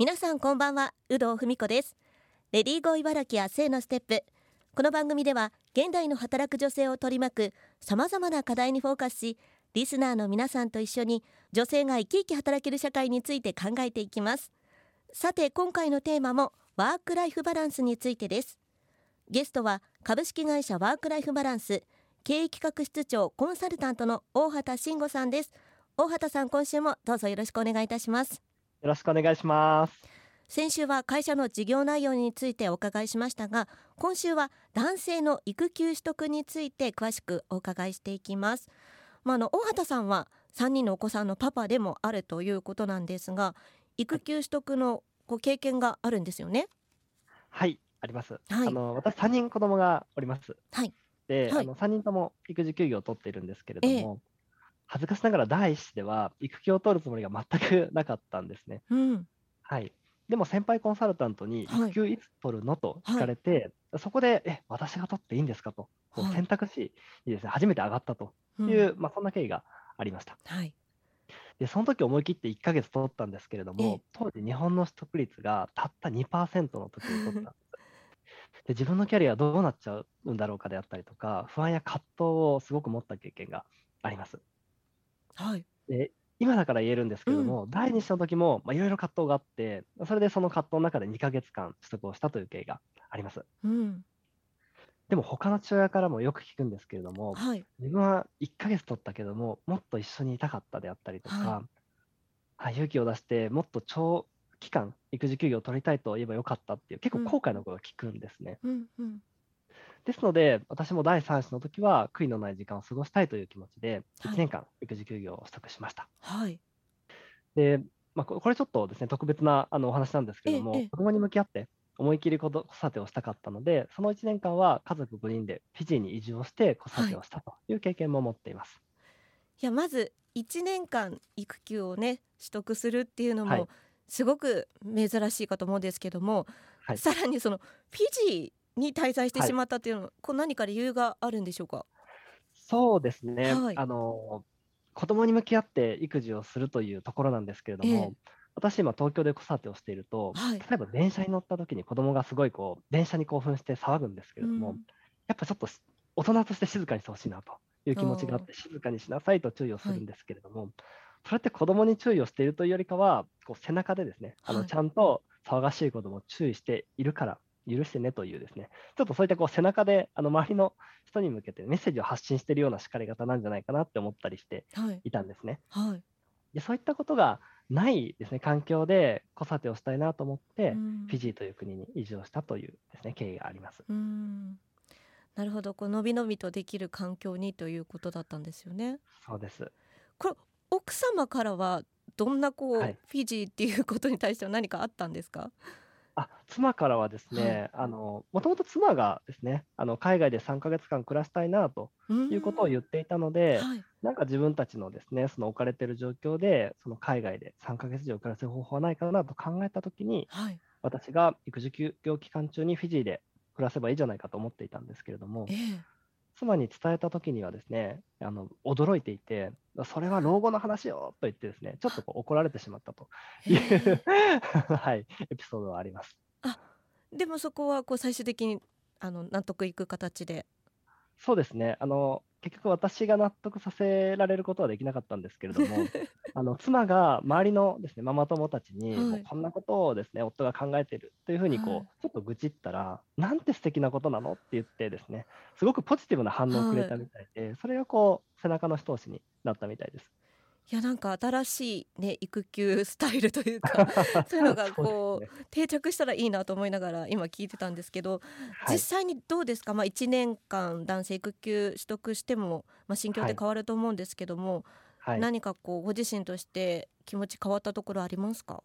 皆さんこんばんは有働文子です。レディーゴー茨城や性のステップ。この番組では現代の働く女性を取り巻くさまざまな課題にフォーカスしリスナーの皆さんと一緒に女性が生き生き働ける社会について考えていきます。さて今回のテーマもワークライフバランスについてです。ゲストは株式会社ワークライフバランス経営企画室長コンサルタントの大畑慎吾さんです。大畑さん今週もどうぞよろしくお願いいたします。よろしくお願いします。先週は会社の事業内容についてお伺いしましたが今週は男性の育休取得について詳しくお伺いしていきます。まあ、あの大畑さんは3人のお子さんのパパでもあるということなんですが育休取得のご経験があるんですよね？はいあります、はい。あの私3人子供がおります。はい。で、はい。あの3人とも育児休業を取っているんですけれども、恥ずかしながら第一子では育休を取るつもりが全くなかったんですね。うん。はい。でも先輩コンサルタントにはい。育休いつ取るのと聞かれて、そこでえ私が取っていいんですかとはい。選択肢にですね初めて上がったとうん。いう、まあ、そんな経緯がありました。はい。でその時思い切って1ヶ月取ったんですけれどええ。も、当時日本の取得率がたった2%の時に取ったんです。で自分のキャリアどうなっちゃうんだろうかであったりとか、不安や葛藤をすごく持った経験があります。はい。で今だから言えるんですけれども、第2子の時もまあいろいろ葛藤があって、それでその葛藤の中で2ヶ月間取得をしたという経緯があります。うん。でも他の父親からもよく聞くんですけれども、はい。自分は1ヶ月取ったけども、もっと一緒にいたかったであったりとか、ははい勇気を出して、もっと長期間、育児休業を取りたいと言えばよかったっていう、結構うん。後悔の声を聞くんですね。うんうんですので、私も第3子の時は、悔いのない時間を過ごしたいという気持ちで、はい。1年間育児休業を取得しました。はい。で、まあ、ここれちょっとですね、特別なあのお話なんですけども、ええええ。子供に向き合って、思い切り子子育てをしたかったので、その1年間は家族5人でフィジーに移住をして子育てをしたという経験も持っています。いやまず1年間育休をね取得するっていうのはい。もすごく珍しいかと思うんですけども、はい。さらにそのフィジーに滞在してはい。しまったっていうのは、こう何か理由があるんでしょうか？そうですね、はい。あの子供に向き合って育児をするというところなんですけれども、え私、今、東京で子育てをしていると、はい。例えば電車に乗った時に子供がすごいこう電車に興奮して騒ぐんですけれども、うん。やっぱちょっとし大人として静かにしてほしいなという気持ちがあって、静かにしなさいと注意をするんですけれども、それって子供に注意をしているというよりかは、こう背中でですね、あはい。のちゃんと騒がしい子供を注意しているから、許してねというですね、ちょっとそういったこう背中であの周りの人に向けてメッセージを発信しているような叱り方なんじゃないかなって思ったりしてはいいたんですね。はいでそういったことがないですね、環境で子育てをしたいなと思って、うんフィジーという国に移住をしたというですね、経緯があります。うんなるほどこうのびのびとできる環境にということだったんですよね。そうです。これ奥様からはどんなこう、はいフィジーっていうことに対しては何かあったんですか？あ妻からはですね、あのもともと妻がですね、あの海外で3ヶ月間暮らしたいなということを言っていたので、はい。なんか自分たちのですね、その置かれている状況で、その海外で3ヶ月以上暮らせる方法はないかなと考えたときに、はい。私が育児休業期間中にフィジーで暮らせばいいじゃないかと思っていたんですけれどもえ、え妻に伝えたときにはですね、あの驚いていて、それは老後の話よと言ってですね、ちょっとこう怒られてしまったという、はい、エピソードはあります。でもそこはこう最終的にあの納得いく形で。そうですね。あの、結局私が納得させられることはできなかったんですけれども、あの、妻が周りのですね、ママ友たちに、はい。こんなことをですね、夫が考えているというふうにこう、はい。ちょっと愚痴ったら、なんて素敵なことなのって言ってですね、すごくポジティブな反応をくれたみたいで、それがこう、背中の一押しになったみたいです。いやなんか新しいね育休スタイルというか そういうのがこう定着したらいいなと思いながら今聞いてたんですけど、はい。実際にどうですか、まあ、1年間男性育休取得しても、まあ、心境って変わると思うんですけども、はい。何かこうご自身として気持ち変わったところありますか？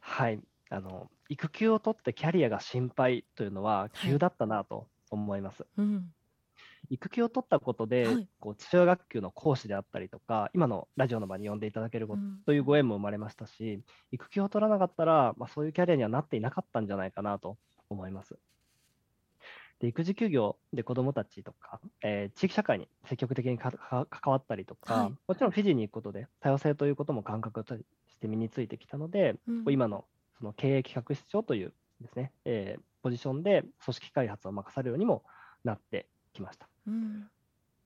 はい。あの、育休を取ってキャリアが心配というのは急だったなと思います。うん育休を取ったことで、はい。こう父親学級の講師であったりとか、今のラジオの場に呼んでいただけることうん。というご縁も生まれましたし、育休を取らなかったら、まあ、そういうキャリアにはなっていなかったんじゃないかなと思います。で育児休業で子どもたちとか、えー地域社会に積極的にかか関わったりとか、はい。もちろんフィジーに行くことで多様性ということも感覚として身についてきたので、うん。今のその経営企画室長というですね、えーポジションで組織開発を任されるようにもなってきました。うん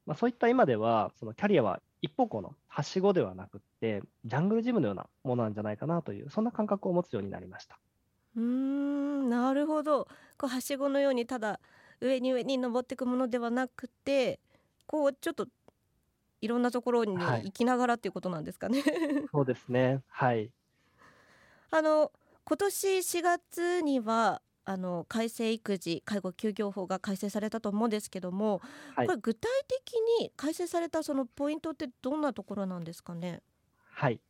まあ、そういった今では、そのキャリアは一方向のはしごではなくって、ジャングルジムのようなものなんじゃないかなという、そんな感覚を持つようになりました。うーんなるほどこうはしごのようにただ上に上に登っていくものではなくてこうちょっといろんなところにはい行きながらっていうことなんですかね。そうですね。はい。あの今年4月にはあの改正育児介護休業法が改正されたと思うんですけども、はいこれ具体的に改正されたそのポイントってどんなところなんですかね？はい。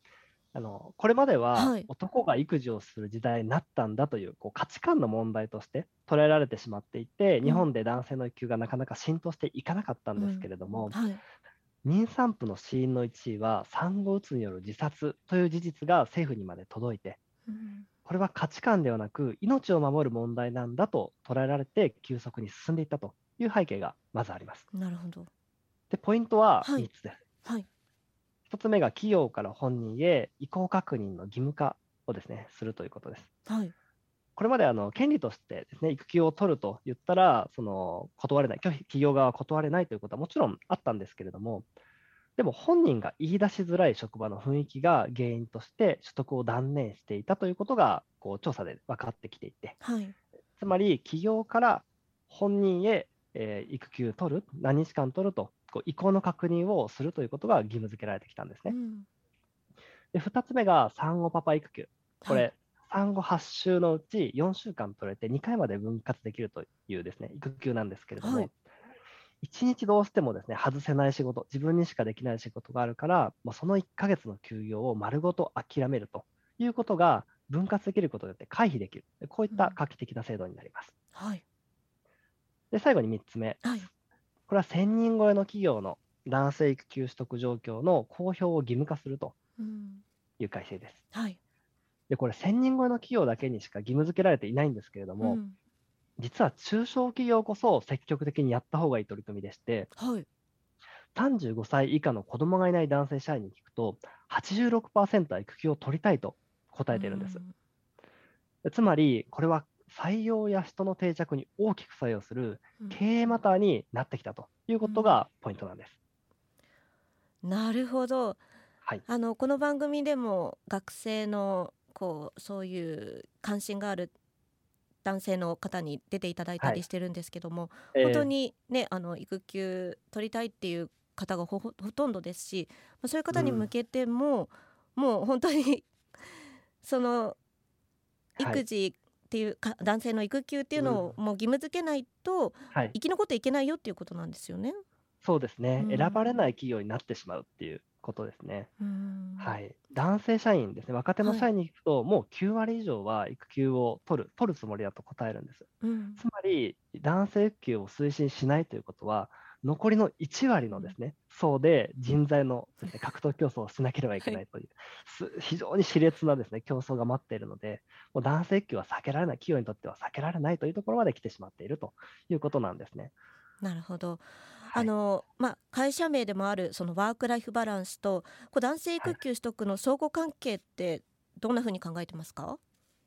あのこれまでははい男が育児をする時代になったんだというこう価値観の問題として捉えられてしまっていて、ん日本で男性の育休がなかなか浸透していかなかったんですけれども、はい。妊産婦の死因の1位は産後うつによる自殺という事実が政府にまで届いて、うんこれは価値観ではなく命を守る問題なんだと捉えられて急速に進んでいったという背景がまずあります。なるほど。で、ポイントははい3つです。はい。1つ目が企業から本人へ意向確認の義務化をですね、するということです。はい。これまであの権利としてですね、育休を取ると言ったら、その断れない、拒否企業側は断れないということはもちろんあったんですけれども、でも本人が言い出しづらい職場の雰囲気が原因として取得を断念していたということがこう調査で分かってきていて、はい。つまり企業から本人へ、えー育休取る、何日間取ると、こう意向の確認をするということが義務付けられてきたんですね。うんで2つ目が産後パパ育休。こはいれ、産後8週のうち4週間取れて2回まで分割できるというですね、育休なんですけれども、はい1日どうしてもですね、外せない仕事、自分にしかできない仕事があるから、もうその1ヶ月の休養を丸ごと諦めるということが分割できることによって回避できる。こういった画期的な制度になります。はい。で、最後に3つ目。はい。これは1000人超えの企業の男性育休取得状況の公表を義務化するとうんいう改正です。はい。で、これ1000人超えの企業だけにしか義務付けられていないんですけれども、うん実は中小企業こそ積極的にやった方がいい取り組みでして、はい。35歳以下の子供がいない男性社員に聞くと、86%は育休を取りたいと答えているんです。つまり、これは採用や人の定着に大きく作用するうん経営マターになってきたということがポイントなんです。なるほど。はい。あのこの番組でも学生のこうそういう関心がある男性の方に出ていただいたはい。りしてるんですけども、えー本当にねあの育休取りたいっていう方がほとんどですし、まあそういう方に向けても、もう本当に そのはい。育児っていうか、男性の育休っていうのをもう義務付けないとはい。生き残っていけないよっていうことなんですよね。そうですね、うん。選ばれない企業になってしまうっていうことですね。うんはい、男性社員ですね、若手の社員に聞くと、もう9割以上は育休を取る、取るつもりだと答えるんです。うんつまり、男性育休を推進しないということは、残りの1割のですね、層で人材のですね獲得競争をしなければいけないという、す非常に熾烈なですね競争が待っているので、もう男性育休は避けられない、企業にとっては避けられないというところまで来てしまっているということなんですね。なるほど。はい。あのまあ、会社名でもあるそのワーク・ライフ・バランスとこう男性育休取得の相互関係ってどんなふうに考えてますか、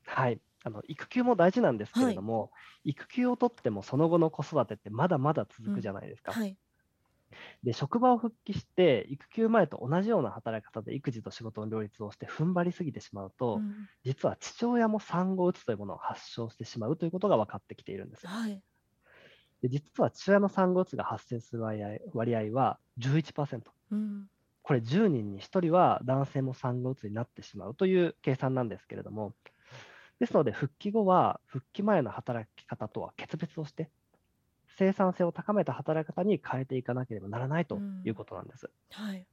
はい、あの育休も大事なんですけれども、育休を取ってもその後の子育てってまだまだ続くじゃないですか。はい、で職場を復帰して育休前と同じような働き方で育児と仕事の両立をして踏ん張りすぎてしまうと、うん。実は父親も産後うつというものを発症してしまうということが分かってきているんです。はい、で実は父親の産後うつが発生する割合割合は11%。うんこれ10人に1人は男性も産後うつになってしまうという計算なんですけれども、ですので復帰後は復帰前の働き方とは決別をして、生産性を高めた働き方に変えていかなければならないということなんです。はい、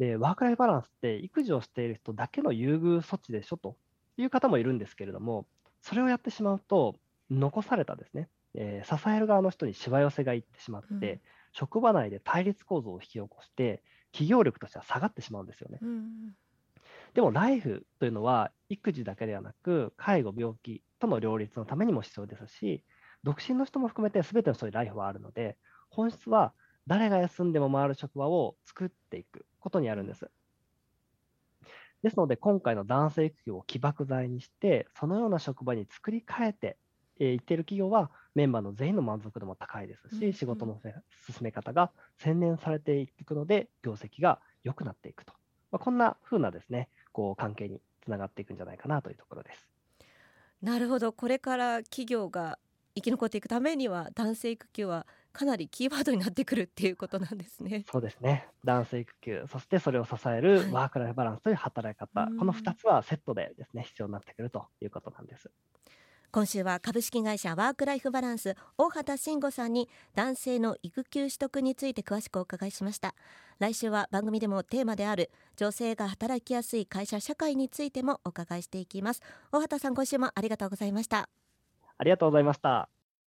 で、ワークライフバランスって育児をしている人だけの優遇措置でしょという方もいるんですけれども、それをやってしまうと、残されたですね、えー支える側の人にしわ寄せがいってしまって、うん職場内で対立構造を引き起こして、企業力としては下がってしまうんですよね。うんでも、ライフというのは、育児だけではなく、介護、病気との両立のためにも必要ですし、独身の人も含めて全ての人にライフはあるので、本質は誰が休んでも回る職場を作っていくことにあるんです。ですので、今回の男性育休を起爆剤にして、そのような職場に作り変えてい、えっている企業は、メンバーの全員の満足度も高いですし、仕事の進め方が洗練されていくので、業績が良くなっていくと。まあ、こんな風なですね、こう関係につながっていくんじゃないかなというところです。なるほど、これから企業が生き残っていくためには男性育休はかなりキーワードになってくるっていうことなんですね。そうですね。男性育休、そしてそれを支えるワークライフバランスという働き方、はい、この2つはセットでですね必要になってくるということなんです。今週は株式会社ワークライフバランス大畑慎吾さんに男性の育休取得について詳しくお伺いしました。来週は番組でもテーマである女性が働きやすい会社社会についてもお伺いしていきます。大畑さん今週もありがとうございました。ありがとうございました。